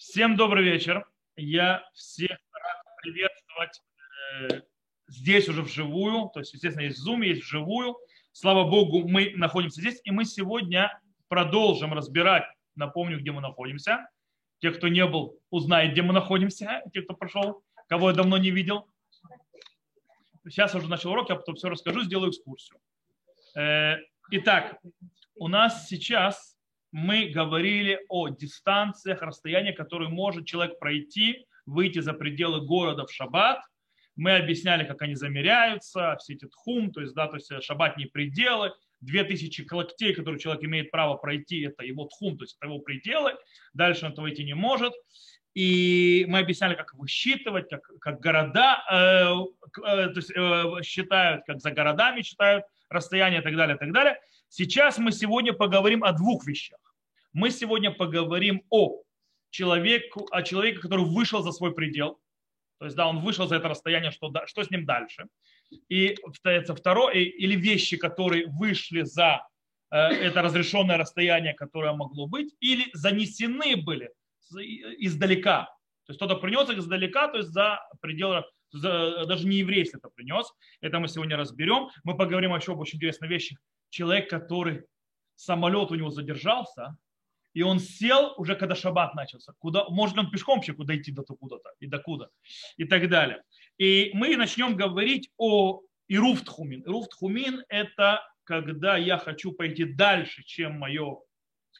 Всем добрый вечер. Я всех рад приветствовать э, здесь уже вживую. То есть, естественно, есть Zoom, есть вживую. Слава Богу, мы находимся здесь. И мы сегодня продолжим разбирать, напомню, где мы находимся. Те, кто не был, узнают, где мы находимся. Те, кто прошел, кого я давно не видел. Сейчас я уже начал урок, я потом все расскажу, сделаю экскурсию. Э, итак, у нас сейчас мы говорили о дистанциях, расстояниях, которые может человек пройти, выйти за пределы города в шаббат. Мы объясняли, как они замеряются, все эти тхум, то есть, да, то есть шаббатные пределы, 2000 локтей, которые человек имеет право пройти, это его тхум, то есть это его пределы, дальше он этого выйти не может. И мы объясняли, как высчитывать, как, как города э, э, то есть, э, считают, как за городами считают расстояние и так далее, и так далее. Сейчас мы сегодня поговорим о двух вещах. Мы сегодня поговорим о человеку, о человеке, который вышел за свой предел. То есть, да, он вышел за это расстояние, что, что с ним дальше. И второе, или вещи, которые вышли за э, это разрешенное расстояние, которое могло быть, или занесены были издалека. То есть кто-то принес их издалека, то есть за пределы, за, даже не еврей, это принес. Это мы сегодня разберем. Мы поговорим еще об очень интересной вещи. Человек, который самолет у него задержался, и он сел уже когда шаббат начался. Куда, может он пешком вообще куда идти до куда-то и докуда и так далее. И мы начнем говорить о Ируфтхумин. Ируфтхумин – это когда я хочу пойти дальше, чем мое,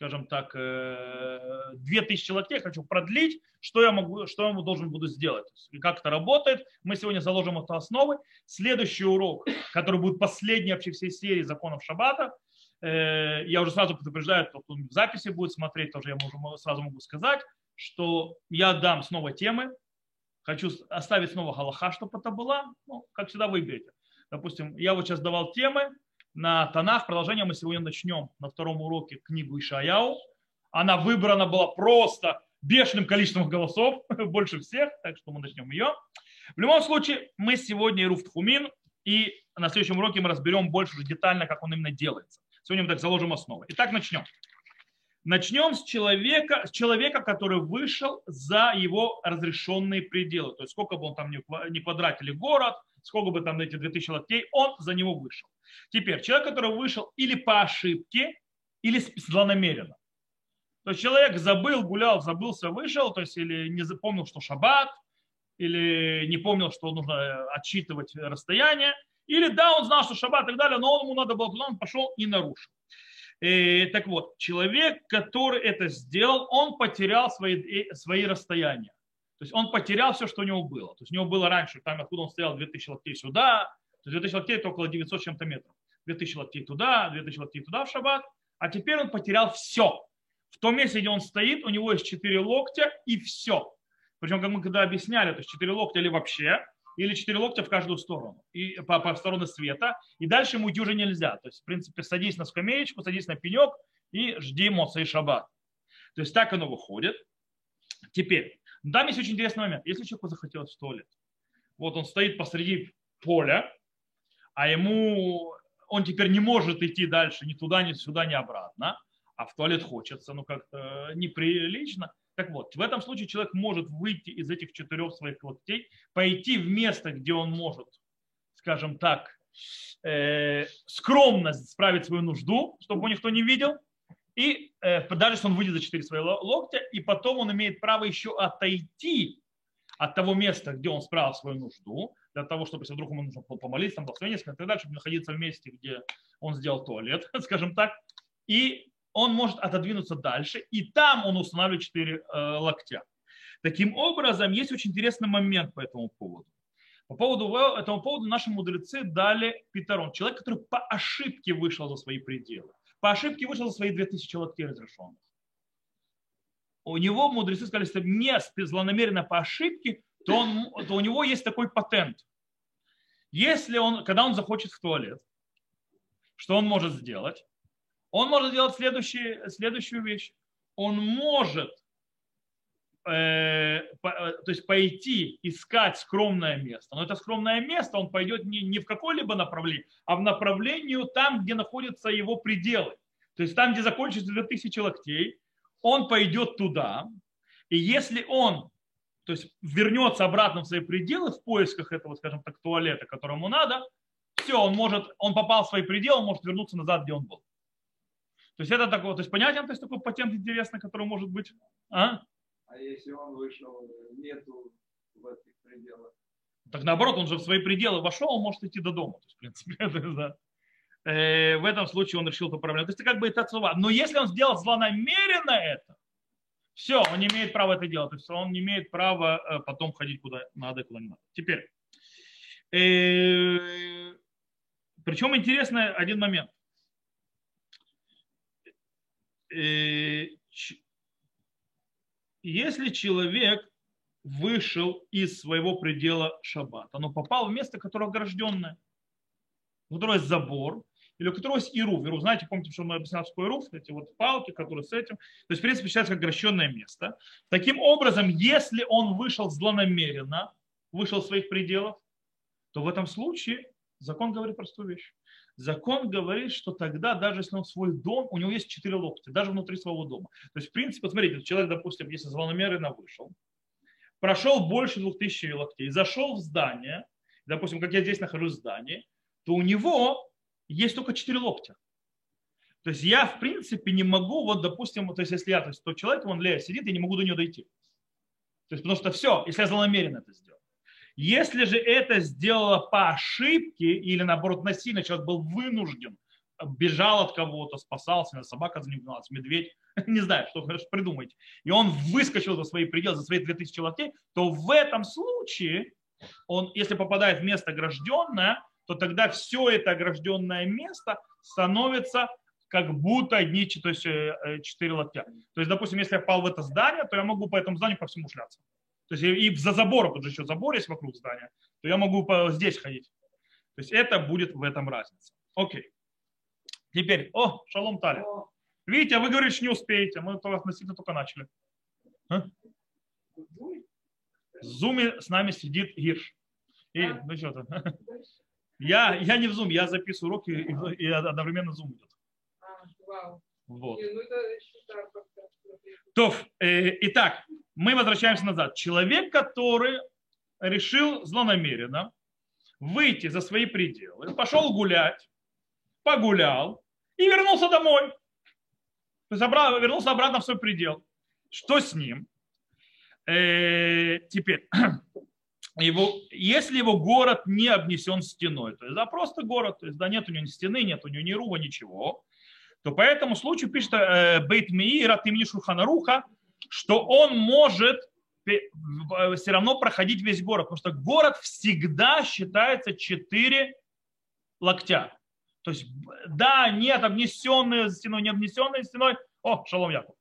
скажем так, 2000 э, локтей, хочу продлить, что я, могу, что я должен буду сделать. Как это работает. Мы сегодня заложим эту основы. Следующий урок, который будет последний вообще всей серии законов Шаббата – Э, я уже сразу предупреждаю, кто в записи будет смотреть, тоже я уже сразу могу сказать, что я дам снова темы, хочу оставить снова галаха, чтобы это была, ну, как всегда выберете. Допустим, я вот сейчас давал темы на Танах, продолжение мы сегодня начнем на втором уроке книгу Ишаяу. Она выбрана была просто бешеным количеством голосов, больше всех, так что мы начнем ее. В любом случае, мы сегодня Ируф Тхумин, и на следующем уроке мы разберем больше уже детально, как он именно делается. Сегодня мы так заложим основу. Итак, начнем. Начнем с человека, с человека, который вышел за его разрешенные пределы. То есть сколько бы он там не квадратили город, сколько бы там эти 2000 локтей, он за него вышел. Теперь, человек, который вышел или по ошибке, или злонамеренно. То есть человек забыл, гулял, забылся, вышел, то есть или не запомнил, что шаббат, или не помнил, что нужно э, отсчитывать расстояние, или да, он знал, что шаббат и так далее, но ему надо было туда, он пошел и нарушил. И, э, так вот, человек, который это сделал, он потерял свои, э, свои расстояния. То есть он потерял все, что у него было. То есть у него было раньше, там откуда он стоял, 2000 локтей сюда, то есть 2000 локтей это около 900 чем-то метров. 2000 локтей туда, 2000 локтей туда в шаббат. А теперь он потерял все. В том месте, где он стоит, у него есть 4 локтя и все. Причем, как мы когда объясняли, то есть 4 локтя или вообще, или 4 локтя в каждую сторону, и по, по стороны света, и дальше ему уже нельзя. То есть, в принципе, садись на скамеечку, садись на пенек и жди Моса и Шаббат. То есть так оно выходит. Теперь, там есть очень интересный момент. Если человеку захотелось в туалет, вот он стоит посреди поля, а ему он теперь не может идти дальше ни туда, ни сюда, ни обратно, а в туалет хочется, ну как-то неприлично, так вот, в этом случае человек может выйти из этих четырех своих локтей, пойти в место, где он может, скажем так, э, скромно справить свою нужду, чтобы его никто не видел, и э, даже если он выйдет за четыре свои локтя, и потом он имеет право еще отойти от того места, где он справил свою нужду, для того, чтобы, если вдруг ему нужно помолиться, там, благословение, и так далее, чтобы находиться в месте, где он сделал туалет, скажем так, и он может отодвинуться дальше, и там он устанавливает 4 э, локтя. Таким образом, есть очень интересный момент по этому поводу. По поводу этому поводу наши мудрецы дали Питарон. Человек, который по ошибке вышел за свои пределы. По ошибке вышел за свои 2000 локтей разрешенных. У него мудрецы сказали, что не злонамеренно по ошибке, то, он, то у него есть такой патент. Если он, когда он захочет в туалет, что он может сделать? он может сделать следующую, следующую вещь. Он может э, э, то есть пойти искать скромное место. Но это скромное место он пойдет не, не в какое-либо направление, а в направлении там, где находятся его пределы. То есть там, где закончится 2000 локтей, он пойдет туда, И если он то есть вернется обратно в свои пределы в поисках этого, скажем так, туалета, которому надо, все, он может, он попал в свои пределы, он может вернуться назад, где он был. То есть это такое, то есть понятен, то есть такой патент интересный, который может быть. А? А если он вышел, нету в этих пределах? Так наоборот, он же в свои пределы вошел, он может идти до дома. То есть, в принципе, это, да. э, в этом случае он решил эту проблему. То есть это как бы это слова. Но если он сделал злонамеренно это, все, он не имеет права это делать. То есть он не имеет права э, потом ходить куда надо и куда не надо. Теперь. Э, причем интересный один момент. Э, если человек вышел из своего предела шаббата, но попал в место, которое огражденное, у которого есть забор, или у которого есть ируф. Ируф, знаете, помните, что мы объясняли, что ируф, эти вот палки, которые с этим. То есть, в принципе, считается как грощенное место. Таким образом, если он вышел злонамеренно, вышел из своих пределов, то в этом случае закон говорит простую вещь. Закон говорит, что тогда, даже если он свой дом, у него есть четыре локтя, даже внутри своего дома. То есть, в принципе, смотрите, человек, допустим, если злонамеренно вышел, прошел больше двух тысяч локтей, зашел в здание, допустим, как я здесь нахожусь в здании, то у него есть только четыре локтя. То есть я, в принципе, не могу, вот, допустим, то есть если я, то есть тот человек, он Лея сидит, я не могу до нее дойти. То есть потому что все, если я злонамеренно это сделал. Если же это сделала по ошибке или, наоборот, насильно, человек был вынужден, бежал от кого-то, спасался, собака за ним гналась, медведь, не знаю, что придумать, и он выскочил за свои пределы, за свои 2000 локтей, то в этом случае он, если попадает в место огражденное, то тогда все это огражденное место становится как будто одни, э, э, четыре локтя. То есть, допустим, если я попал в это здание, то я могу по этому зданию по всему шляться. То есть и за забором, тут же еще забор есть вокруг здания, то я могу здесь ходить. То есть это будет в этом разница. Окей. Теперь, о, шалом Таля. Видите, а вы говорите, что не успеете, мы то относительно только начали. А? В зуме с нами сидит Гирш. И, ну что-то. Я, я не в Zoom, я записываю уроки и, и одновременно Zoom идет. А, вот. Ну То, э, итак, мы возвращаемся назад. Человек, который решил злонамеренно выйти за свои пределы, пошел гулять, погулял и вернулся домой. То есть вернулся обратно в свой предел. Что с ним? Э, теперь, его, если его город не обнесен стеной, то есть да, просто город, то есть да, нет у него ни стены, нет у него ни рува, ничего, то по этому случаю пишет э, Бейт Миира от имени Шурханаруха, что он может все равно проходить весь город, потому что город всегда считается 4 локтя. То есть, да, нет обнесенной стеной, не обнесенной стеной. О, шалом Яков.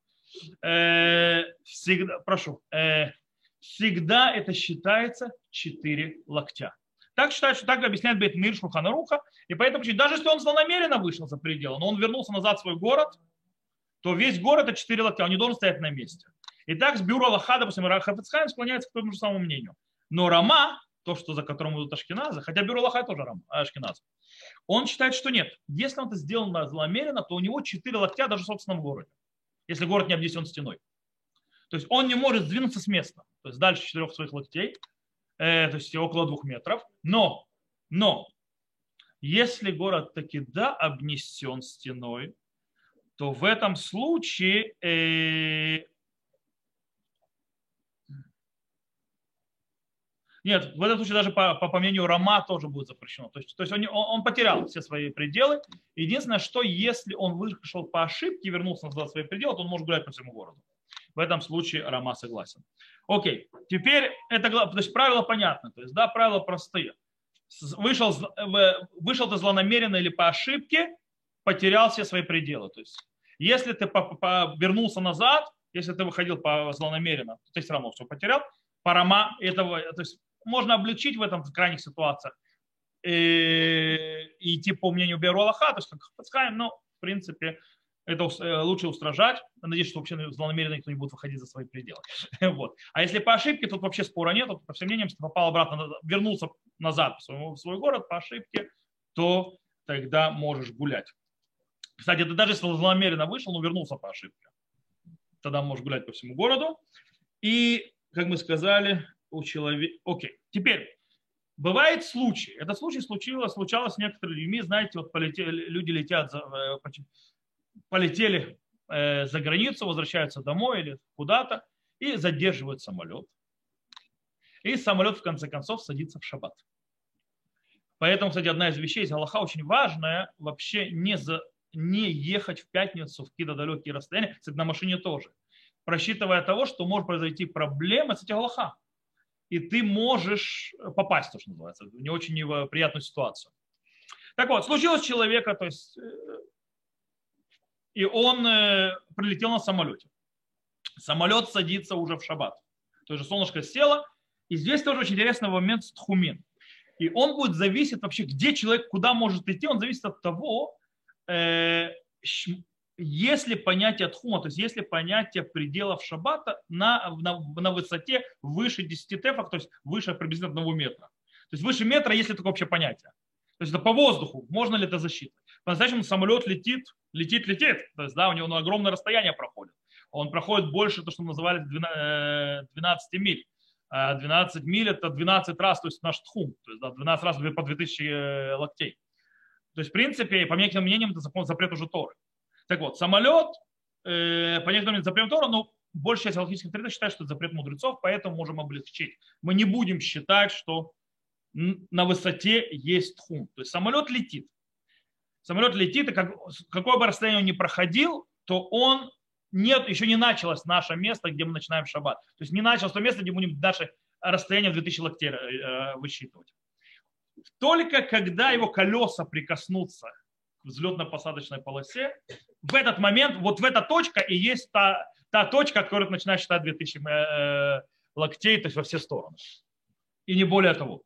Э, всегда, прошу. Э, всегда это считается 4 локтя. Так считают, что так объясняет Бетмир Шуханаруха. И поэтому, даже если он злонамеренно вышел за пределы, но он вернулся назад в свой город, то весь город это 4 локтя, он не должен стоять на месте. И так с бюро Аллаха, допустим, Хафицхайм склоняется к тому же самому мнению. Но Рама, то, что за которым идут Ашкеназы, хотя бюро Аллаха тоже Рам, Ашкеназ, он считает, что нет. Если он это сделал злонамеренно, то у него 4 локтя даже в собственном городе, если город не обнесен стеной. То есть он не может сдвинуться с места, то есть дальше четырех своих локтей, э, то есть около двух метров. Но, но, если город таки да обнесен стеной, то в этом случае э, Нет, в этом случае даже по, по, по мнению Рома тоже будет запрещено. То есть, то есть он, он, он потерял все свои пределы. Единственное, что если он вышел по ошибке вернулся назад свои пределы, то он может гулять по всему городу. В этом случае Рома согласен. Окей, теперь это то есть правило понятно. То есть, да, правила простые. Вышел, вышел ты злонамеренно или по ошибке, потерял все свои пределы. То есть, если ты вернулся назад, если ты выходил по злонамеренно, то ты все равно все потерял. По Рома этого, то есть можно облегчить в этом в крайних ситуациях и, э, и идти по мнению Беру Аллаха, то есть как Хацхайм, но в принципе это э, лучше устражать. Надеюсь, что вообще злонамеренно никто не будет выходить за свои пределы. Вот. А если по ошибке, тут вообще спора нет. По всем мнениям, если попал обратно, вернулся назад в свой, в свой город по ошибке, то тогда можешь гулять. Кстати, ты даже если злонамеренно вышел, но вернулся по ошибке, тогда можешь гулять по всему городу. И, как мы сказали, у человека... Окей, теперь, бывает случай, это случай случилось, случалось с некоторыми людьми, знаете, вот полетели, люди летят, за, э, полетели э, за границу, возвращаются домой или куда-то и задерживают самолет. И самолет в конце концов садится в шаббат. Поэтому, кстати, одна из вещей из Аллаха очень важная, вообще не, за, не ехать в пятницу в какие-то далекие расстояния, кстати, на машине тоже, просчитывая того, что может произойти проблема с этим Аллаха. И ты можешь попасть, то, что называется, в не очень приятную ситуацию. Так вот, случилось человека, то есть, э, и он э, прилетел на самолете. Самолет садится уже в шаббат. То есть солнышко село. И здесь тоже очень интересный момент с тхумин. И он будет зависеть вообще, где человек, куда может идти, он зависит от того, э, если понятие тхума, то есть если понятие пределов шаббата на, на, на высоте выше 10 тефах, то есть выше приблизительно одного метра. То есть выше метра, если такое общее понятие. То есть это по воздуху, можно ли это засчитать. По-настоящему самолет летит, летит, летит. То есть, да, у него на огромное расстояние проходит. Он проходит больше, то, что называли 12 миль. 12 а миль это 12 раз, то есть наш тхум, то есть да, 12 раз по 2000 э, локтей. То есть, в принципе, по некоторым мнениям, это запрет уже Торы. Так вот, самолет, э, по некоторым мнениям, запрет Тора, но большая часть галактических авторитетов считает, что это запрет мудрецов, поэтому можем облегчить. Мы не будем считать, что на высоте есть тхум. То есть самолет летит. Самолет летит, и как, какое бы расстояние он ни проходил, то он нет, еще не началось наше место, где мы начинаем шаббат. То есть не началось то место, где мы будем наше расстояние в 2000 локтей э, высчитывать. Только когда его колеса прикоснутся к взлетно-посадочной полосе, в этот момент, вот в эта точка и есть та, та точка, от которой начинает считать 2000 э, локтей, то есть во все стороны. И не более того.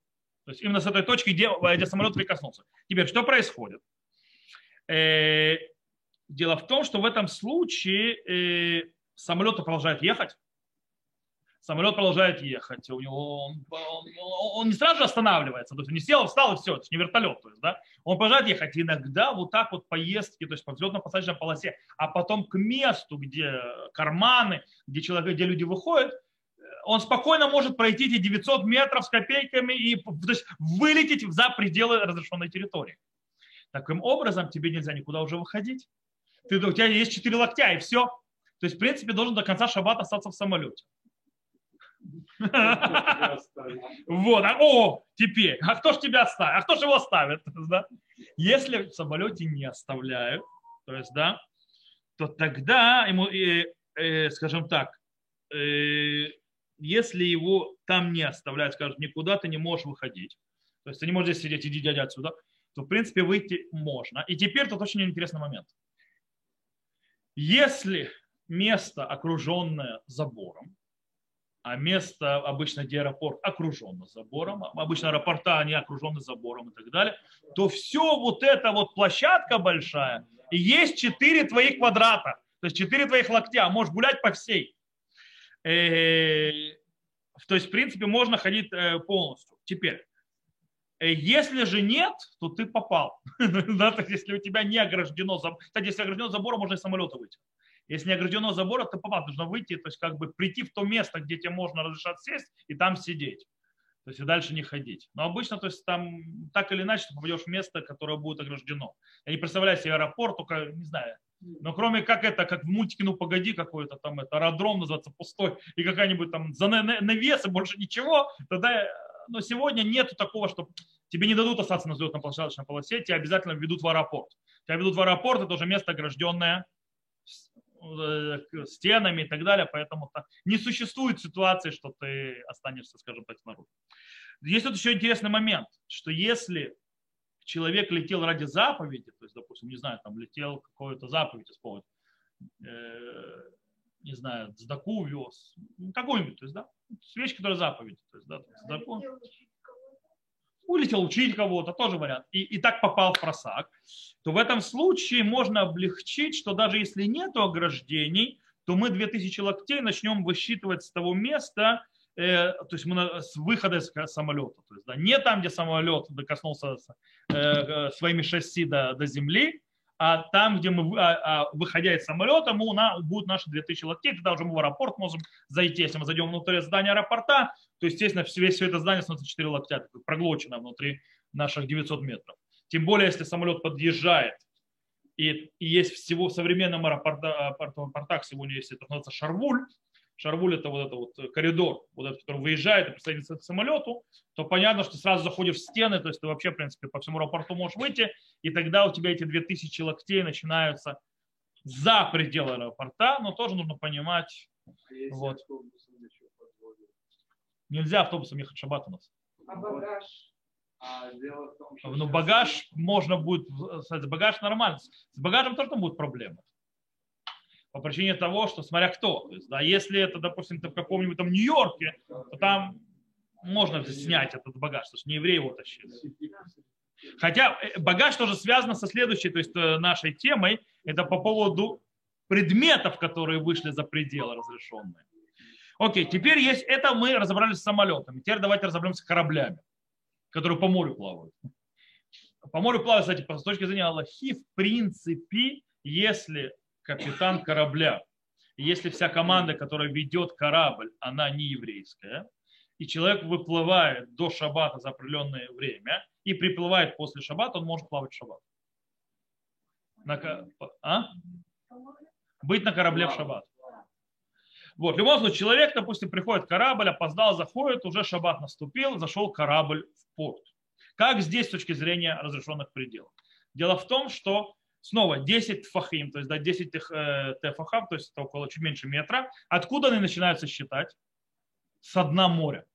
То есть именно с этой точки, где, где самолет прикоснулся. Теперь, что происходит? Э, Дело в том, что в этом случае э, самолет продолжает ехать. Самолет продолжает ехать. У него, он, он, он не сразу же останавливается. То есть не сел, встал и все. Это не вертолет. То есть, да? Он продолжает ехать. Иногда вот так вот поездки, то есть по взлетно-посадочной полосе, а потом к месту, где карманы, где, человек, где люди выходят, он спокойно может пройти эти 900 метров с копейками и то есть, вылететь за пределы разрешенной территории. Таким образом, тебе нельзя никуда уже выходить ты, у тебя есть четыре локтя, и все. То есть, в принципе, должен до конца шаббата остаться в самолете. Вот, а, о, теперь, а кто ж тебя оставит? А кто ж его оставит? Да? Если в самолете не оставляют, то есть, да, то тогда ему, э, э, скажем так, э, если его там не оставляют, скажут, никуда ты не можешь выходить, то есть ты не можешь здесь сидеть, иди дядя отсюда, то в принципе выйти можно. И теперь тут очень интересный момент. Если место, окруженное забором, а место обычно, где аэропорт окружено забором, обычно аэропорта, они окружены забором и так далее, то все вот эта вот площадка большая, и есть 4 твоих квадрата, то есть 4 твоих локтя, можешь гулять по всей. Э, то есть, в принципе, можно ходить э, полностью. Теперь, э, если же нет, то ты попал. то есть, если у тебя не ограждено забором, кстати, если ограждено забором, можно из самолета выйти. Если не ограждено забором, то попал, нужно выйти, то есть как бы прийти в то место, где тебе можно разрешать сесть и там сидеть. То есть и дальше не ходить. Но обычно, то есть там так или иначе ты попадешь в место, которое будет ограждено. Я не представляю себе аэропорт, только не знаю. Но кроме как это, как в мультике «Ну погоди» какой-то там, это аэродром называется пустой, и какая-нибудь там за навес и больше ничего, тогда но сегодня нет такого, что тебе не дадут остаться на взлетно-посадочной полосе, тебя обязательно ведут в аэропорт. Тебя ведут в аэропорт, это уже место огражденное стенами и так далее, поэтому не существует ситуации, что ты останешься, скажем так, снаружи. Есть тут еще интересный момент, что если человек летел ради заповеди, то есть, допустим, не знаю, там летел какую-то заповедь исполнить, э, не знаю, сдаку вез, ну, какую-нибудь, то есть, да, вещь, которая заповедь, то есть, да, сдаку. Улетел учить кого-то, тоже вариант, и, и так попал в просак, то в этом случае можно облегчить, что даже если нет ограждений, то мы 2000 локтей начнем высчитывать с того места, э, то есть мы с выхода из самолета, то есть да, не там, где самолет докоснулся э, своими шасси до, до земли, а там, где мы, а, а, выходя из самолета, мы, у нас будут наши 2000 локтей, тогда уже мы в аэропорт можем зайти. Если мы зайдем внутрь здания аэропорта, то, естественно, весь все это здание становится 4 локтя, проглочено внутри наших 900 метров. Тем более, если самолет подъезжает, и, и есть всего в современном аэропортах сегодня есть это называется шарвуль, Шарвуль это вот это вот коридор, вот этот, который выезжает и присоединится к самолету, то понятно, что сразу заходишь в стены, то есть ты вообще, в принципе, по всему аэропорту можешь выйти, и тогда у тебя эти 2000 локтей начинаются за пределы аэропорта, но тоже нужно понимать. А Вот. автобусом? Нельзя автобусом ехать в шаббат у нас. А багаж? А дело в том, что... Но сейчас- Ну, багаж можно будет, кстати, багаж нормально. С багажем тоже там будут проблемы. По причине того, что смотря кто. То есть, да, если это, допустим, ты в каком-нибудь там Нью-Йорке, то там можно снять этот багаж, то есть не евреи его тащили. Хотя э, багаж тоже связан со следующей, то есть э, нашей темой, это по поводу предметов, которые вышли за пределы разрешенные. Окей, теперь есть, это мы разобрались с самолетами. Теперь давайте разобьемся с кораблями, которые по морю плавают. По морю плавают, кстати, с точки зрения Аллахи, в принципе, если капитан корабля, если вся команда, которая ведет корабль, она не еврейская, и человек выплывает до шаббата за определенное время и приплывает после шаббата, он может плавать в шаббат. На а? Быть на корабле в шаббат. Вот, в любом случае, человек, допустим, приходит корабль, опоздал, заходит, уже шаббат наступил, зашел корабль в порт. Как здесь с точки зрения разрешенных пределов? Дело в том, что снова 10 фахим, то есть да, 10 тех, э, то есть это около чуть меньше метра. Откуда они начинаются считать? С дна моря.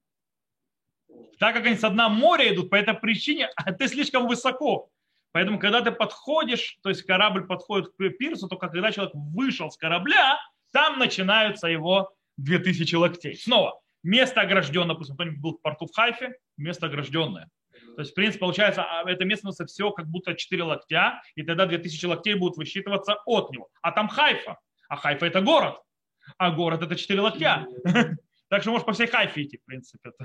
Так как они с дна моря идут, по этой причине а ты слишком высоко. Поэтому, когда ты подходишь, то есть корабль подходит к пирсу, только когда человек вышел с корабля, там начинаются его 2000 локтей. Снова, место огражденное, допустим, кто-нибудь был в порту в Хайфе, место огражденное. То есть, в принципе, получается, а, это место все как будто 4 локтя, и тогда 2000 локтей будут высчитываться от него. А там Хайфа. А Хайфа это город. А город это 4 локтя. Так что можешь по всей Хайфе идти, в принципе. То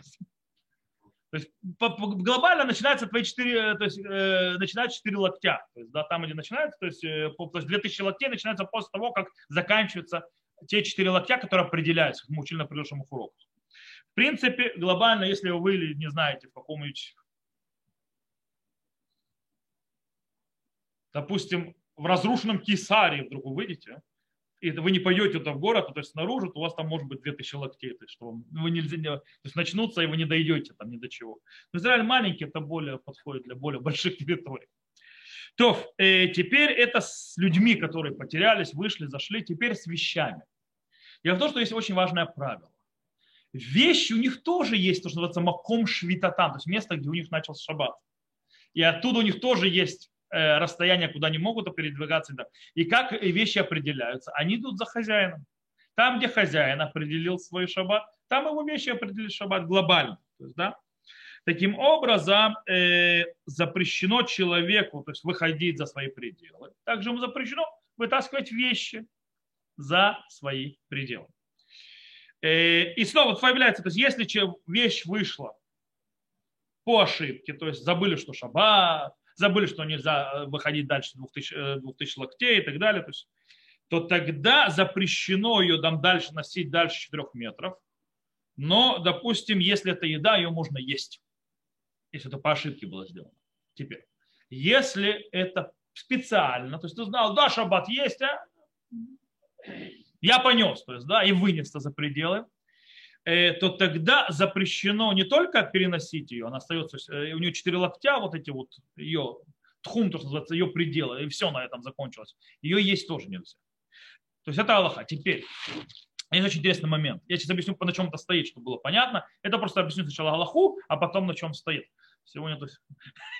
есть, по- по- глобально начинается твои 4, то есть э, начинается 4 локтя. То есть, да, там, где начинается, то есть, э, по- то есть 2000 локтей начинается после того, как заканчиваются те 4 локтя, которые определяются, как мы учили на предыдущих уроках. В принципе, глобально, если вы не знаете, в каком-нибудь, допустим, в разрушенном Кесарии вдруг вы выйдете, и вы не пойдете туда в город, то есть снаружи, то у вас там может быть 2000 локтей, то есть, что вам- вы нельзя, не- то есть начнутся, и вы не дойдете там ни до чего. Но Израиль маленький, это более подходит для более больших территорий. То, э, теперь это с людьми, которые потерялись, вышли, зашли, теперь с вещами. Дело в том, что есть очень важное правило. Вещи у них тоже есть то, что называется маком швитатам, то есть место, где у них начался шаббат. И оттуда у них тоже есть расстояние, куда они могут передвигаться. И как вещи определяются? Они идут за хозяином. Там, где хозяин определил свой шаббат, там его вещи определили шаббат глобально. То есть, да? Таким образом, э, запрещено человеку то есть выходить за свои пределы. Также ему запрещено вытаскивать вещи за свои пределы. Э, и снова появляется, то есть если вещь вышла по ошибке, то есть забыли, что шаббат, забыли, что нельзя э, выходить дальше 2000, э, 2000 локтей и так далее, то, есть, то тогда запрещено ее там дальше носить дальше 4 метров. Но, допустим, если это еда, ее можно есть, если это по ошибке было сделано. Теперь, если это специально, то есть ты знал, да, шаббат есть, а я понес, то есть, да, и вынес это за пределы, э, то тогда запрещено не только переносить ее, она остается, э, у нее четыре локтя, вот эти вот ее тхум, то, что называется, ее пределы, и все на этом закончилось. Ее есть тоже нельзя. То есть это Аллаха. Теперь, есть очень интересный момент. Я сейчас объясню, на чем это стоит, чтобы было понятно. Это просто объясню сначала Аллаху, а потом на чем стоит. Сегодня то есть,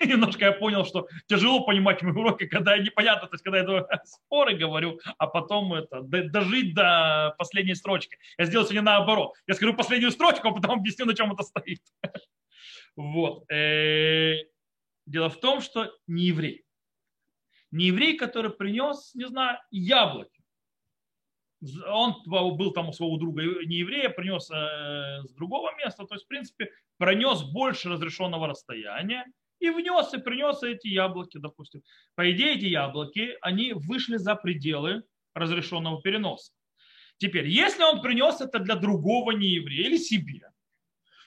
немножко я понял, что тяжело понимать мои уроки, когда непонятно, то есть когда я споры говорю, а потом это дожить до последней строчки. Я сделал сегодня наоборот. Я скажу последнюю строчку, а потом объясню, на чем это стоит. Вот. Э, Дело в том, что не еврей. Не еврей, который принес, не знаю, яблоки. Он был там у своего друга не еврея, принес э, с другого места, то есть, в принципе, пронес больше разрешенного расстояния, и внес, и принес эти яблоки, допустим. По идее, эти яблоки, они вышли за пределы разрешенного переноса. Теперь, если он принес это для другого нееврея или себе,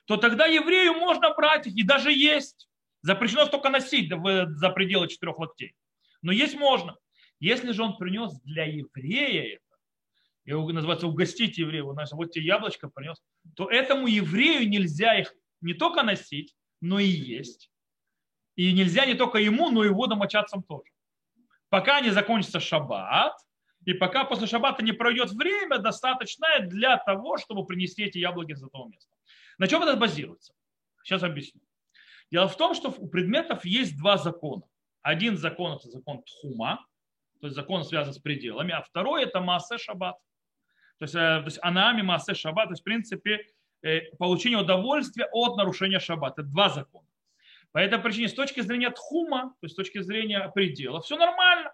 то тогда еврею можно брать их и даже есть. Запрещено только носить за пределы четырех локтей. Но есть можно. Если же он принес для еврея его называется угостить еврея, вот тебе яблочко принес, то этому еврею нельзя их не только носить, но и есть. И нельзя не только ему, но и его домочадцам тоже. Пока не закончится шаббат, и пока после шаббата не пройдет время, достаточное для того, чтобы принести эти яблоки с этого места. На чем это базируется? Сейчас объясню. Дело в том, что у предметов есть два закона. Один закон – это закон Тхума, то есть закон связан с пределами, а второй – это Маасе Шаббат. То есть, э, то есть Анами Маасе Шаббат, то есть в принципе э, получение удовольствия от нарушения Шаббата. Это два закона. По этой причине с точки зрения Тхума, то есть с точки зрения предела, все нормально.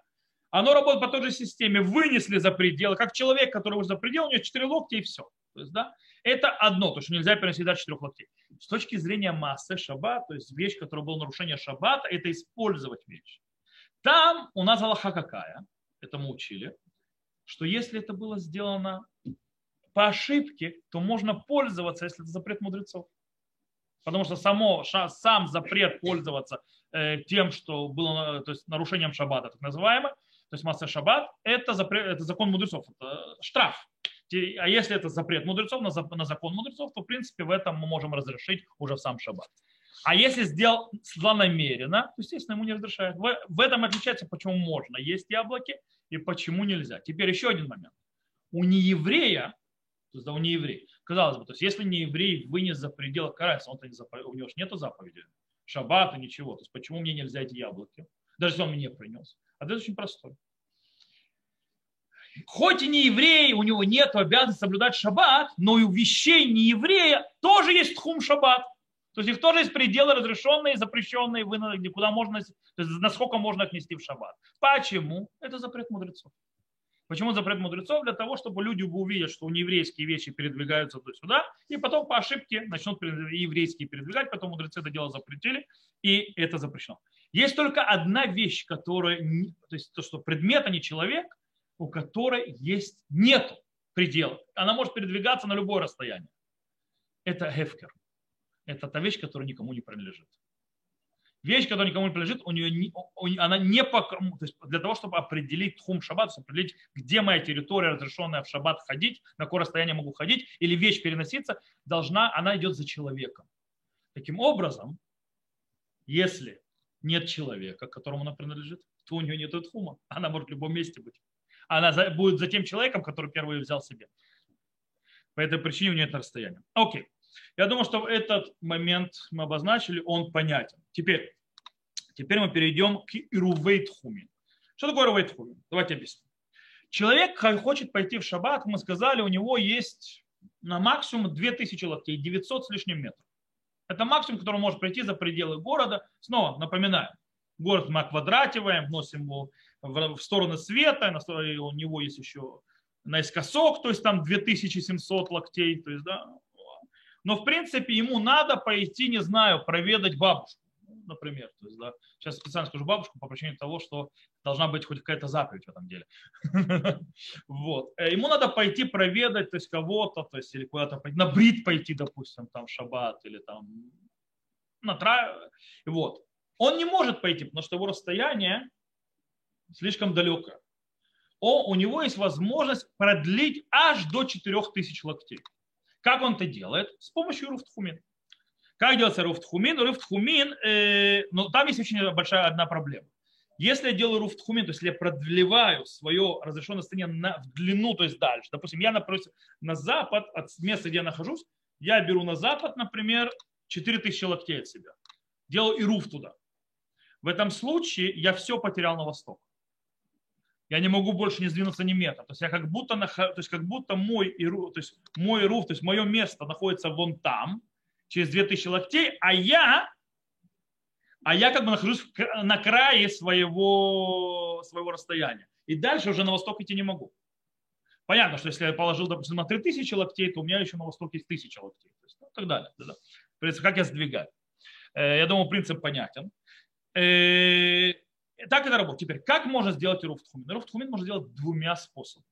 Оно работает по той же системе. Вынесли за пределы, как человек, который уже за предел, у него четыре локтя и все. То есть, да, это одно, то, что нельзя переносить до четырех локтей. С точки зрения массы шаббат, то есть вещь, которая была нарушение шаббата, это использовать вещь. Там у нас Аллаха какая, это мы учили, что если это было сделано по ошибке, то можно пользоваться, если это запрет мудрецов. Потому что само, сам запрет пользоваться э, тем, что было то есть нарушением шаббата, так называемое, то есть масса шаббат, это, запрет, это закон мудрецов, это штраф. А если это запрет мудрецов на закон мудрецов, то в принципе в этом мы можем разрешить уже в сам шаббат. А если сделал злонамеренно, то, естественно, ему не разрешают. В, этом отличается, почему можно есть яблоки и почему нельзя. Теперь еще один момент. У нееврея, то есть да, у нееврея, казалось бы, то есть если нееврей вынес за пределы карается, он не запов... у него же нету заповеди, шаббата, ничего. То есть почему мне нельзя эти яблоки? Даже если он мне принес. Это очень простой хоть и не еврей, у него нет обязанности соблюдать шаббат, но и у вещей не еврея тоже есть тхум шаббат. То есть их тоже есть пределы разрешенные, запрещенные, куда можно, то есть насколько можно отнести в шаббат. Почему? Это запрет мудрецов. Почему запрет мудрецов? Для того, чтобы люди увидят, что у нееврейские вещи передвигаются туда-сюда, и потом по ошибке начнут еврейские передвигать, потом мудрецы это дело запретили, и это запрещено. Есть только одна вещь, которая, то есть то, что предмет, а не человек – у которой есть нет предела. Она может передвигаться на любое расстояние. Это гефкер. Это та вещь, которая никому не принадлежит. Вещь, которая никому не принадлежит, у нее не, она не по, то есть для того, чтобы определить тхум шаббат, определить, где моя территория, разрешенная в шаббат ходить, на какое расстояние могу ходить, или вещь переноситься, должна, она идет за человеком. Таким образом, если нет человека, которому она принадлежит, то у нее нет тхума. Она может в любом месте быть она будет за тем человеком, который первый взял себе. По этой причине у нее это расстояние. Окей. Я думаю, что этот момент мы обозначили, он понятен. Теперь, теперь мы перейдем к Ирувейтхуми. Что такое Ирувейтхуми? Давайте объясним. Человек хочет пойти в шаббат, мы сказали, у него есть на максимум 2000 локтей, 900 с лишним метров. Это максимум, который может пройти за пределы города. Снова напоминаю, город мы оквадративаем, вносим его в стороны света, у него есть еще наискосок, то есть там 2700 локтей, то есть, да. Но в принципе ему надо пойти, не знаю, проведать бабушку, например. То есть, да, сейчас специально скажу бабушку по причине того, что должна быть хоть какая-то заповедь в этом деле. Вот. Э, ему надо пойти проведать, то есть кого-то, то есть или куда-то пойти, на брит пойти, допустим, там в шаббат или там на тра... Вот. Он не может пойти, потому что его расстояние слишком далеко. О, у него есть возможность продлить аж до 4000 локтей. Как он это делает? С помощью руфтхумин. Как делается руфтхумин? Руфтхумин, э, но там есть очень большая одна проблема. Если я делаю руфтхумин, то есть я продлеваю свое разрешенное состояние на, в длину, то есть дальше. Допустим, я напротив, на запад от места, где я нахожусь, я беру на запад, например, 4000 локтей от себя. Делаю и руф туда. В этом случае я все потерял на восток я не могу больше не сдвинуться ни метра. То есть я как будто, то есть как будто мой, иру, то есть мой руф, то есть мое место находится вон там, через 2000 локтей, а я, а я как бы нахожусь на крае своего, своего расстояния. И дальше уже на восток идти не могу. Понятно, что если я положил, допустим, на 3000 локтей, то у меня еще на восток есть 1000 локтей. То есть, ну, так далее. Да, да. Как я сдвигаю. Э, я думаю, принцип понятен. Так это работает. Теперь, как можно сделать Ируф Тхумин? Ируф Тхумин можно сделать двумя способами.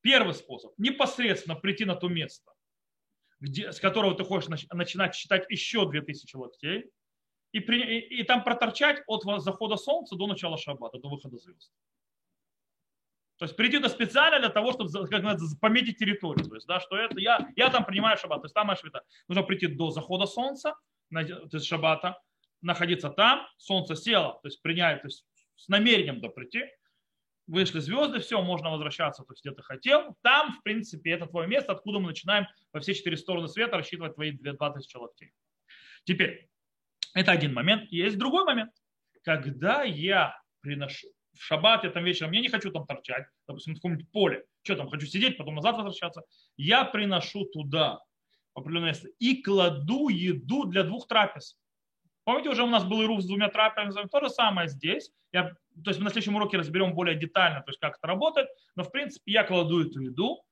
Первый способ – непосредственно прийти на то место, где, с которого ты хочешь начинать считать еще 2000 локтей, и, при, и, и там проторчать от захода солнца до начала шаббата, до выхода звезд. То есть прийти туда специально для того, чтобы как надо, пометить территорию. То есть, да, что это я, я там принимаю шаббат. То есть там швита. Нужно прийти до захода солнца, то есть шаббата, находиться там, солнце село, то есть принять, то есть с намерением да прийти, вышли звезды, все, можно возвращаться, то есть где ты хотел. Там, в принципе, это твое место, откуда мы начинаем во все четыре стороны света рассчитывать твои 2000 локтей. Теперь, это один момент. Есть другой момент. Когда я приношу, в шаббат я там вечером, я не хочу там торчать, допустим, в каком-нибудь поле, что там, хочу сидеть, потом назад возвращаться, я приношу туда определенное и кладу еду для двух трапез. Помните, уже у нас был ируф с двумя трапезами, то же самое здесь. Я, то есть мы на следующем уроке разберем более детально, то есть как это работает, но в принципе я кладу эту еду,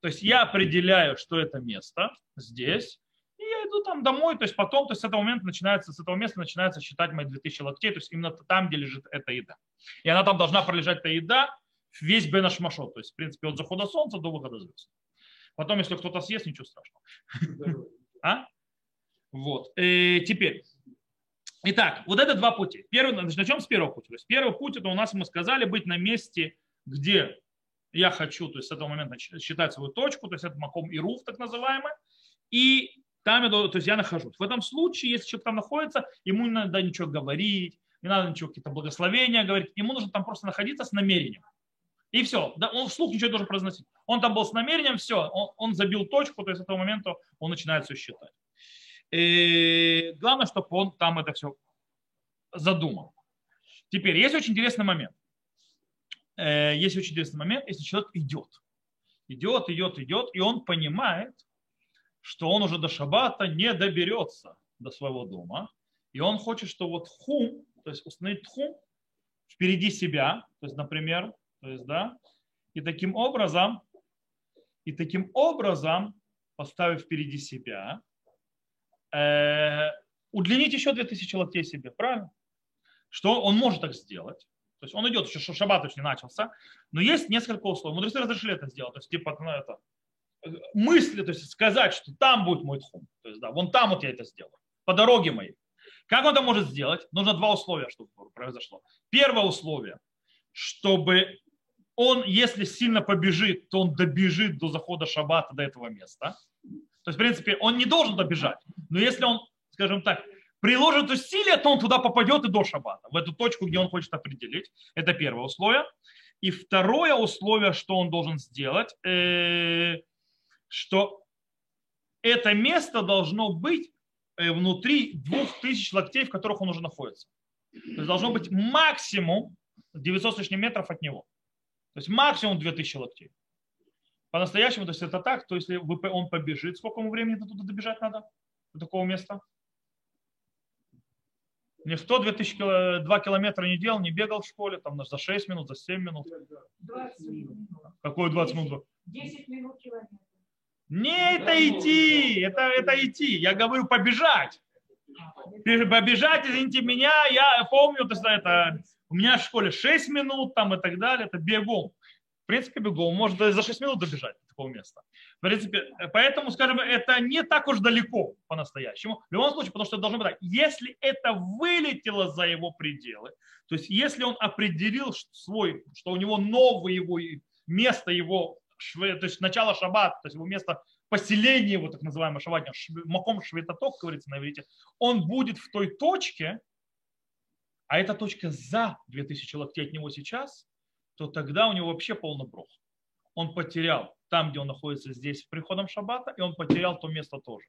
то есть я определяю, что это место здесь, и я иду там домой, то есть потом, то есть с этого момента начинается, с этого места начинается считать мои 2000 локтей, то есть именно там, где лежит эта еда. И она там должна пролежать, эта еда, весь бенашмашот, то есть в принципе от захода солнца до выхода звезд. Потом, если кто-то съест, ничего страшного. А? Вот. И э, теперь, Итак, вот это два пути. Первый, начнем с первого пути. То есть первый путь, это у нас мы сказали, быть на месте, где я хочу, то есть с этого момента считать свою точку, то есть это маком и руф, так называемый, и там я, то есть я нахожусь. В этом случае, если человек там находится, ему не надо ничего говорить, не надо ничего, какие-то благословения говорить, ему нужно там просто находиться с намерением. И все, да, он вслух ничего не должен произносить. Он там был с намерением, все, он, он забил точку, то есть с этого момента он начинает все считать. И главное, чтобы он там это все задумал. Теперь, есть очень интересный момент. Э, есть очень интересный момент, если человек идет. Идет, идет, идет, и он понимает, что он уже до шаббата не доберется до своего дома. И он хочет, что вот хум, то есть установить хум впереди себя, то есть, например, то есть, да, и таким образом, и таким образом, поставив впереди себя, э, удлинить еще 2000 локтей себе, правильно? Что он может так сделать. То есть он идет, еще шаббат еще не начался, но есть несколько условий. Мудрецы разрешили это сделать. То есть типа ну, это, мысли, то есть сказать, что там будет мой тхум. То есть да, вон там вот я это сделаю, по дороге моей. Как он это может сделать? Нужно два условия, чтобы произошло. Первое условие, чтобы он, если сильно побежит, то он добежит до захода шаббата, до этого места. То есть, в принципе, он не должен добежать. Но если он, скажем так, приложит усилия, то он туда попадет и до шаббата, в эту точку, где он хочет определить. Это первое условие. И второе условие, что он должен сделать, э, что это место должно быть э, внутри двух тысяч локтей, в которых он уже находится. То есть должно быть максимум 900 с лишним метров от него. То есть максимум 2000 локтей. По-настоящему, то есть это так, то если он побежит, сколько ему времени туда добежать надо, до такого места? Никто 2000, 2 километра не делал, не бегал в школе, там за 6 минут, за 7 минут. 20 минут. Какое 20 минут? 10 минут километр. Не, это идти, это, это идти. Я говорю побежать. Побежать, извините меня, я помню, то есть это, у меня в школе 6 минут там и так далее, это бегом принципе, бегом может за 6 минут добежать до такого места. В принципе, поэтому, скажем, это не так уж далеко по-настоящему. В любом случае, потому что это должно быть так. Если это вылетело за его пределы, то есть если он определил свой, что у него новое его место его, то есть начало шаббата, то есть его место поселения его, так называемого шаббата, маком шветоток, говорится на иврите, он будет в той точке, а эта точка за 2000 локтей от него сейчас, то тогда у него вообще полный брох. Он потерял там, где он находится здесь приходом шаббата, и он потерял то место тоже.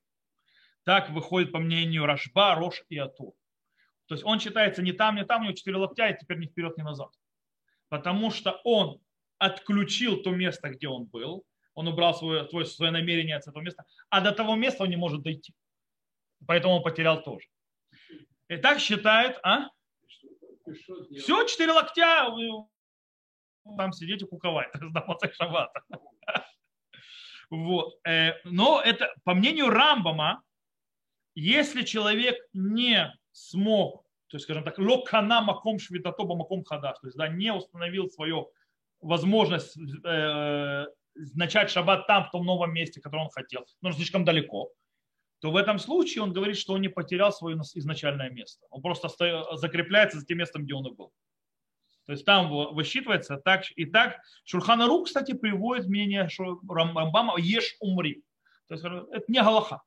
Так выходит по мнению Рашба, Рош и Атур. То есть он считается не там, не там, у него четыре локтя, и теперь ни вперед, ни назад. Потому что он отключил то место, где он был, он убрал свое, свое, свое намерение от этого места, а до того места он не может дойти. Поэтому он потерял тоже. И так считает, а? Все, четыре локтя, там сидеть и куковать до Моцай Шаббата. Вот. Э, но это, по мнению Рамбама, если человек не смог, то есть, скажем так, локана маком швитатоба маком хадаш, то есть, да, не установил свою возможность э, начать шаббат там, в том новом месте, которое он хотел, но слишком далеко, то в этом случае он говорит, что он не потерял свое изначальное место. Он просто закрепляется за тем местом, где он и был. То есть там высчитывается так и так. Шурханару, кстати, приводит мнение Рамбама «Ешь умри». То есть это не галаха.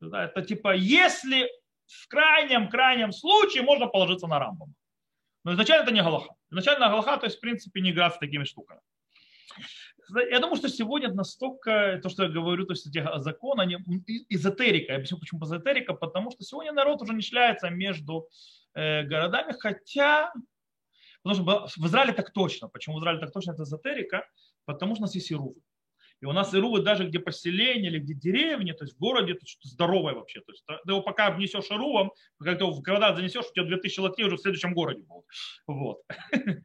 Это типа, если в крайнем-крайнем случае можно положиться на Рамбама. Но изначально это не галаха. Изначально галаха, то есть в принципе не играть с такими штуками. Я думаю, что сегодня настолько, то, что я говорю, то есть эти законы, они эзотерика. Я объясню, почему эзотерика, потому что сегодня народ уже не шляется между э, городами, хотя, потому что в Израиле так точно. Почему в Израиле так точно это эзотерика? Потому что у нас есть ирувы. И у нас ирувы даже где поселение или где деревни, то есть в городе, это что-то здоровое вообще. То есть ты его пока обнесешь ирувом, когда ты его в города занесешь, у тебя 2000 локтей уже в следующем городе будут. Вот.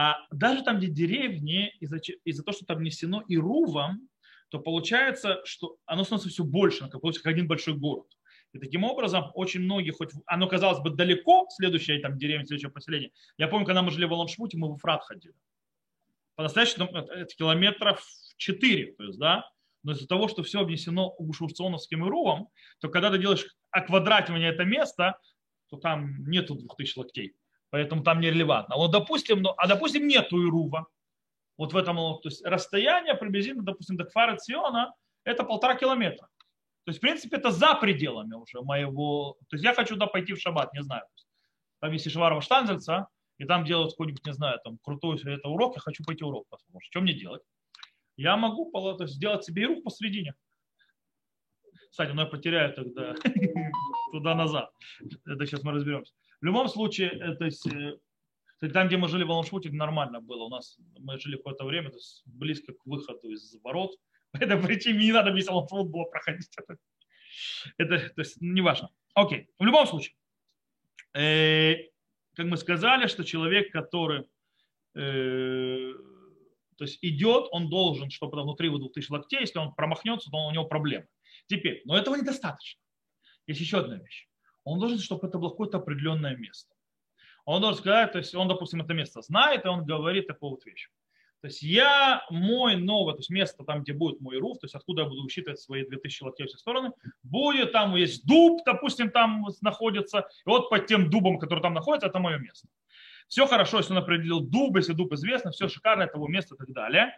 А даже там, где деревни, из-за, из того, что там внесено и рувом, то получается, что оно становится все больше, как получается как один большой город. И таким образом очень многие, хоть оно казалось бы далеко, следующее там деревня, следующее поселение. Я помню, когда мы жили в Аламшмуте, мы в Фрат ходили. По-настоящему это километров 4, то есть, да, но из-за того, что все обнесено ушурционовским рувом, то когда ты делаешь оквадративание это место, то там нету 2000 локтей поэтому там нерелевантно. Вот допустим, ну, а допустим нету Ирува, вот в этом, то есть расстояние приблизительно, допустим, до Кфара Циона, это полтора километра. То есть, в принципе, это за пределами уже моего... То есть я хочу туда пойти в шаббат, не знаю. Там есть Шварова Штанзельца, и там делают какой-нибудь, не знаю, там крутой это урок, я хочу пойти урок послушать. Что мне делать? Я могу то есть, сделать себе рух посредине. Кстати, но я потеряю тогда туда-назад. Это сейчас мы разберемся. В любом случае, э, то есть, э, там, где мы жили в Аланшуте, нормально было. У нас мы жили какое-то время, то есть близко к выходу из ворот. По этой причине не надо Аланшут было проходить. Это, это то есть, неважно. Окей. В любом случае, э, как мы сказали, что человек, который э, то есть идет, он должен, чтобы там внутри выдал тысяч локтей, если он промахнется, то у него проблемы. Теперь, но этого недостаточно. Есть еще одна вещь он должен, чтобы это было какое-то определенное место. Он должен сказать, то есть он, допустим, это место знает, и он говорит такую вот вещь. То есть я, мой новое, то есть место там, где будет мой руф, то есть откуда я буду учитывать свои 2000 локтей все стороны, будет там есть дуб, допустим, там находится, и вот под тем дубом, который там находится, это мое место. Все хорошо, если он определил дуб, если дуб известно, все шикарно, это его место и так далее.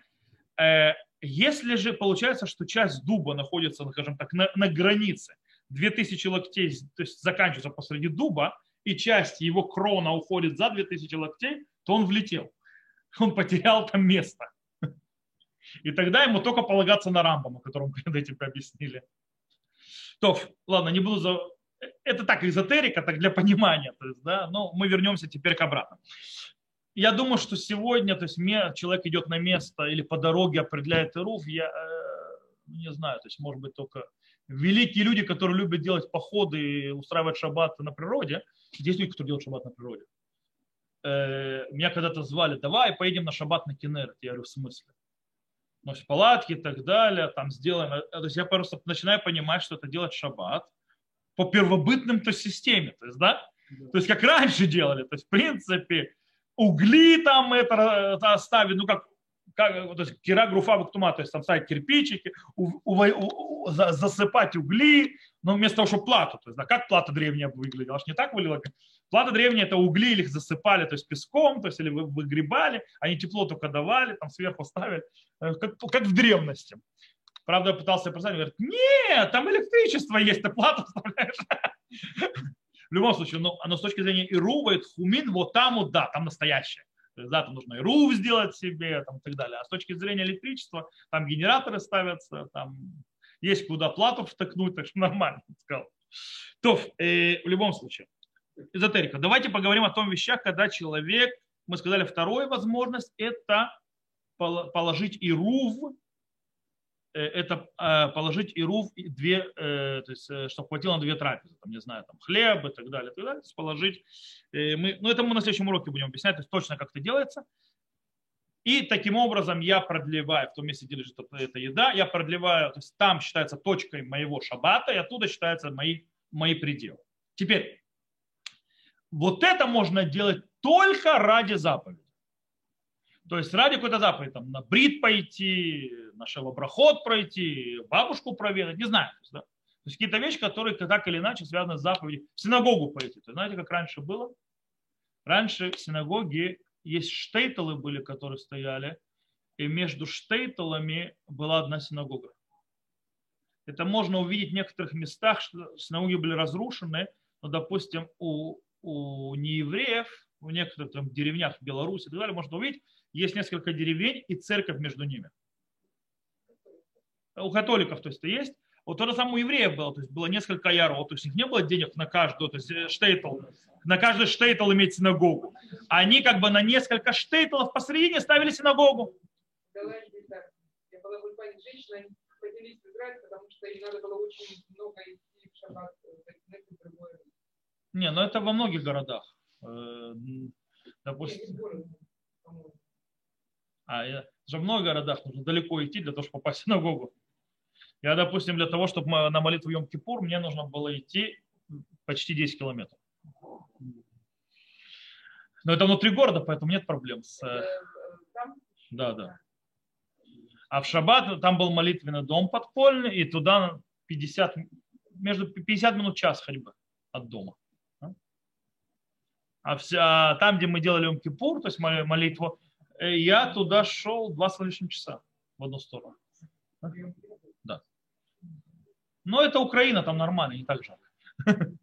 Э, если же получается, что часть дуба находится, скажем так, на, на границе 2000 локтей, то есть заканчивается посреди дуба, и часть его крона уходит за 2000 локтей, то он влетел. Он потерял там место. И тогда ему только полагаться на Рамбама, которому перед этим объяснили. То, ладно, не буду за... Это так эзотерика, так для понимания. То есть, да, но мы вернемся теперь к обратно. Я думаю, что сегодня то есть, человек идет на место или по дороге определяет Ируф, я э, не знаю, то есть, может быть, только великие люди, которые любят делать походы и устраивать шаббат на природе, есть люди, которые делают шаббат на природе. Э, меня когда-то звали, давай поедем на шаббат на Кенерет. Я говорю, в смысле? Ну, палатки и так далее, там сделаем. Э, то есть я просто начинаю понимать, что это делать шаббат по первобытным то системе. То есть, да? То есть как раньше делали. То есть, в принципе, угли там это оставить, ну как как, то есть кира груфа бактума, то есть там ставить кирпичики, у, у, у, засыпать угли, но вместо того, чтобы плату. То есть, да, как плата древняя выглядела? Аж не так выглядела. Плата древняя это угли или их засыпали, то есть песком, то есть или выгребали, они тепло только давали, там сверху ставили, э, как, как в древности. Правда, я пытался представить, говорит, нет, там электричество есть, ты плату вставляешь. В любом случае, но, но с точки зрения Ирува, Хумин, вот там, вот да, там настоящее. То есть, да, там нужно и руф сделать себе там, и так далее. А с точки зрения электричества, там генераторы ставятся, там есть куда плату втыкнуть, так что нормально, сказал. То, э, в любом случае, эзотерика. Давайте поговорим о том вещах, когда человек, мы сказали, вторая возможность – это положить и рув Э, это а, положить ирув две, э, то есть, э, чтобы хватило на две трапезы, там, не знаю, там, хлеб и так далее, так далее, положить. Мы, ну, это мы на следующем уроке будем объяснять, то есть точно как это делается. И таким образом я продлеваю, в том месте, где лежит эта еда, я продлеваю, то есть там считается точкой моего шаббата, и оттуда считается мои, мои пределы. Теперь, вот это можно делать только ради заповеди. То есть ради какой-то заповеди, там, на брит пойти, на шелобрахот пройти, бабушку проведать, не знаю. То есть, да? то есть какие-то вещи, которые так или иначе связаны с заповедью. В синагогу пойти. То есть, знаете, как раньше было? Раньше в синагоге есть штейтелы были, которые стояли, и между штейтелами была одна синагога. Это можно увидеть в некоторых местах, что синагоги были разрушены, но, допустим, у, у неевреев, в некоторых там, деревнях в Беларуси и так далее, можно увидеть, есть несколько деревень и церковь между ними. У католиков, то есть, это есть. Вот то же самое у евреев было, то есть было несколько яров, то есть у них не было денег на каждую, то есть э, штейтл, на каждый штейтл иметь синагогу. Они как бы на несколько штейтлов посередине ставили синагогу. Я поделились в Израиль, потому что им надо было очень много идти в шаббат, в другое. Не, ну это во многих городах. Э, допустим, а, я, же в многих городах нужно далеко идти для того, чтобы попасть в синагогу. Я, допустим, для того, чтобы на молитву Йом-Кипур, мне нужно было идти почти 10 километров. Но это внутри города, поэтому нет проблем с... Э, да, да. А в шаббат там был молитвенный дом подпольный, и туда 50, между 50 минут час ходьбы от дома. А вся, там, где мы делали Йом-Кипур, то есть молитву, э, я туда шел два с лишним часа в одну сторону. Да. Но это Украина, там нормально, не так жарко.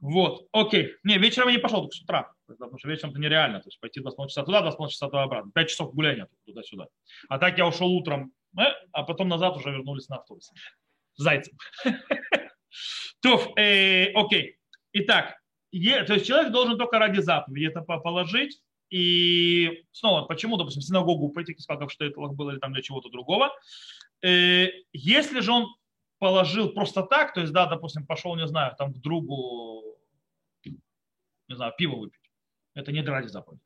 Вот, окей. Не, вечером я не пошел, только с утра. Потому что вечером это нереально. То есть пойти 2,5 часа туда, 2,5 часа туда обратно. 5 часов гуляния туда-сюда. А так я ушел утром, э, а потом назад уже вернулись на автобус. Зайцем. Туф, э, окей. Итак, то есть человек должен только ради заповеди это положить. И снова, почему, допустим, в синагогу пойти, как в Штейтлах было, или там для чего-то другого. Э, если же он положил просто так, то есть, да, допустим, пошел, не знаю, там к другу не знаю, пиво выпить. Это не ради заповеди.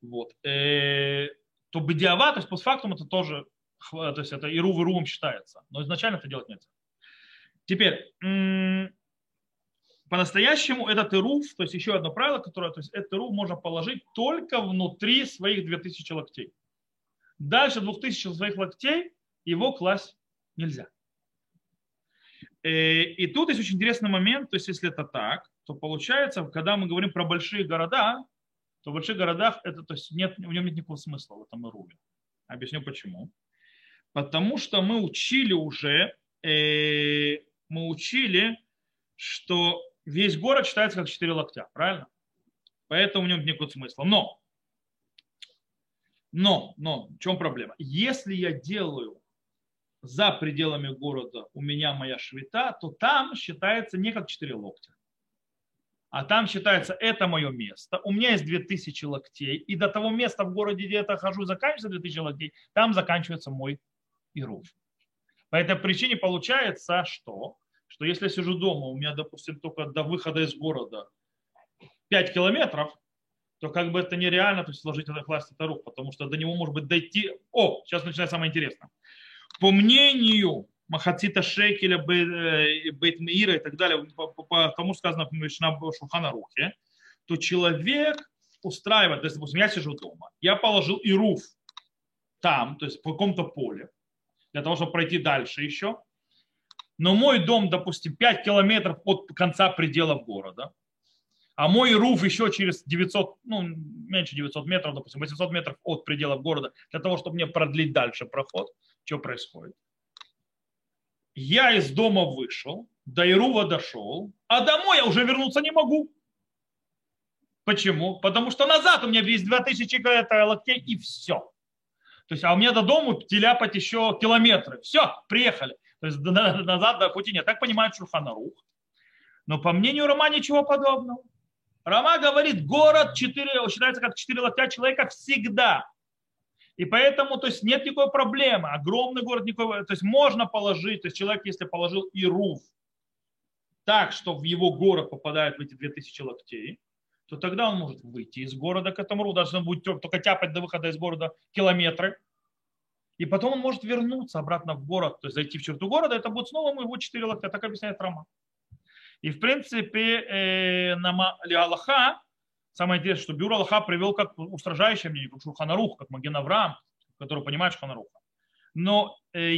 Вот. Э, то бедиава, то есть постфактум это тоже, то есть это иру в ирувом считается. Но изначально это делать нельзя. Теперь, по-настоящему этот ирув, то есть еще одно правило, которое, то есть этот ирув можно положить только внутри своих 2000 локтей. Дальше 2000 своих локтей его класть нельзя. Э, и тут есть очень интересный момент, то есть если это так, то получается, когда мы говорим про большие города, то в больших городах это, то есть нет, в нем нет никакого смысла в этом Ируве. Объясню почему. Потому что мы учили уже, э, мы учили, что весь город считается как четыре локтя, правильно? Поэтому в нем нет смысла. Но, но, но, в чем проблема? Если я делаю за пределами города у меня моя швита, то там считается не как четыре локтя а там считается, это мое место, у меня есть 2000 локтей, и до того места в городе, где я хожу, заканчивается 2000 локтей, там заканчивается мой ируф. По этой причине получается, что, что если я сижу дома, у меня, допустим, только до выхода из города 5 километров, то как бы это нереально, то есть сложить это класть это рух, потому что до него может быть дойти. О, сейчас начинается самое интересное. По мнению Махацита Шекеля, э, Бейтмеира и так далее, потому что сказано в Мишна Шухана Рухе, то человек устраивает, то есть, допустим, я сижу дома, я положил и руф там, то есть в каком-то поле, для того, чтобы пройти дальше еще, но мой дом, допустим, 5 километров от конца пределов города, а мой руф еще через 900, ну, меньше 900 метров, допустим, 800 метров от пределов города, для того, чтобы мне продлить дальше проход, что происходит? я из дома вышел, до Ирува дошел, а домой я уже вернуться не могу. Почему? Потому что назад у меня есть 2000 локтей и все. То есть, а у меня до дома теляпать еще километры. Все, приехали. То есть назад до пути нет. Так понимает Шурханарух. Но по мнению Рома ничего подобного. Рома говорит, город 4, считается как 4 локтя человека всегда. И поэтому, то есть нет никакой проблемы. Огромный город, никакой, то есть можно положить, то есть человек, если положил и руф так, что в его город попадает в эти 2000 локтей, то тогда он может выйти из города к этому руфу, даже он будет только тяпать до выхода из города километры, и потом он может вернуться обратно в город, то есть зайти в черту города, это будет снова его 4 локтя, так объясняет Рома. И, в принципе, э, на Аллаха, самое интересное, что Бюро Аллаха привел как устражающее мнение, как Шурханарух, как Маген Авраам, который понимает Шурханаруха. Но, э,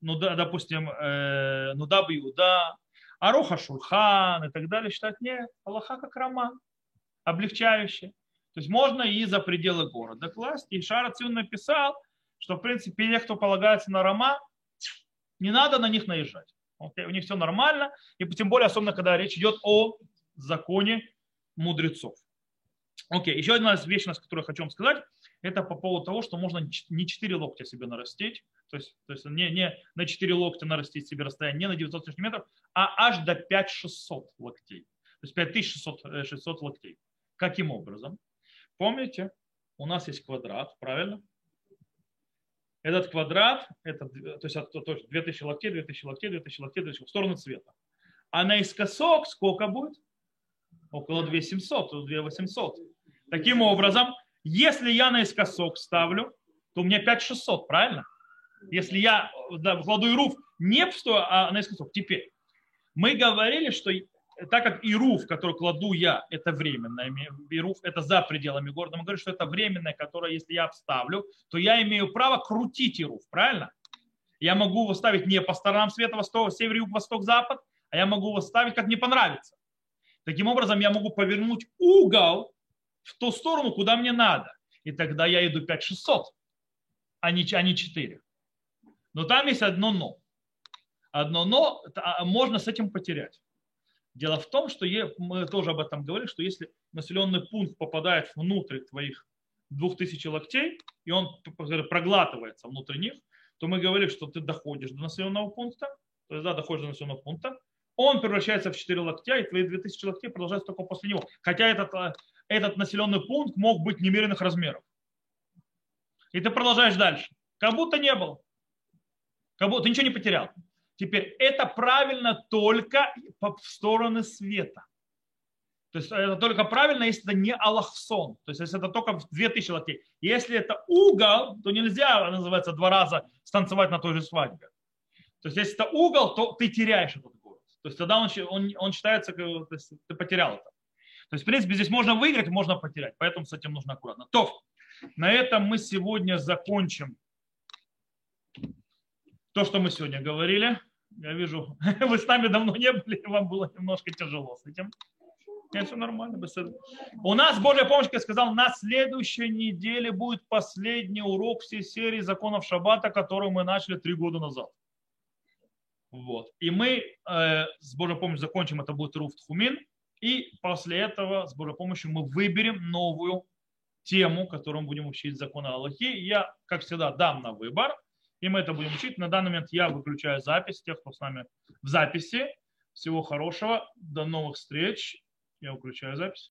ну, да, допустим, э, ну да, Иуда, Аруха Шурхан и так далее считают, нет, Аллаха как Рама, облегчающий. То есть можно и за пределы города класть. И Шара Цюн написал, что, в принципе, те, кто полагается на Рама, не надо на них наезжать. Okay? У них все нормально. И тем более, особенно, когда речь идет о законе мудрецов. Окей, okay. еще одна вещь, которую я хочу вам сказать, это по поводу того, что можно не 4 локтя себе нарастить, то есть, то есть не, не на 4 локтя нарастить себе расстояние, не на 900 сантиметров, а аж до 5600 локтей. То есть 5600 600 локтей. Каким образом? Помните, у нас есть квадрат, правильно? Этот квадрат, это, то есть, то есть 2000 локтей, 2000 локтей, 2000 локтей, 2000 в сторону цвета. А наискосок сколько будет? Около 2700, 2800. Таким образом, если я наискосок ставлю, то у меня 5600, правильно? Если я да, вкладу руф не в 100, а наискосок. Теперь, мы говорили, что так как Ируф, который кладу я, это временное, Ируф это за пределами города, мы говорим, что это временное, которое, если я обставлю, то я имею право крутить Ируф, правильно? Я могу выставить не по сторонам света, восток, север, юг, восток, запад, а я могу выставить, как мне понравится. Таким образом, я могу повернуть угол в ту сторону, куда мне надо. И тогда я иду 5600, а не, а не 4. Но там есть одно но. Одно но, а, можно с этим потерять. Дело в том, что мы тоже об этом говорили, что если населенный пункт попадает внутрь твоих 2000 локтей, и он проглатывается внутрь них, то мы говорили, что ты доходишь до населенного пункта, то есть да, доходишь до населенного пункта, он превращается в 4 локтя, и твои 2000 локтей продолжаются только после него. Хотя этот, э, этот населенный пункт мог быть немеренных размеров. И ты продолжаешь дальше. Как будто не было. Как будто ты ничего не потерял. Теперь это правильно только в стороны света. То есть это только правильно, если это не Аллахсон. То есть если это только в 2000 локтей. Если это угол, то нельзя, называется, два раза станцевать на той же свадьбе. То есть если это угол, то ты теряешь этот город. То есть тогда он, он, он считается, то есть ты потерял это. То есть, в принципе, здесь можно выиграть, можно потерять. Поэтому с этим нужно аккуратно. То, на этом мы сегодня закончим то, что мы сегодня говорили. Я вижу, вы с нами давно не были, вам было немножко тяжело с этим. Нет, все нормально. У нас, Божья помощь, как я сказал, на следующей неделе будет последний урок всей серии законов Шаббата, которую мы начали три года назад. Вот. И мы э, с Божьей помощью закончим, это будет Руф Тхумин. И после этого, с Божьей помощью, мы выберем новую тему, которую мы будем учить законы Аллахи. Я, как всегда, дам на выбор – и мы это будем учить. На данный момент я выключаю запись, тех, кто с нами в записи. Всего хорошего, до новых встреч. Я выключаю запись.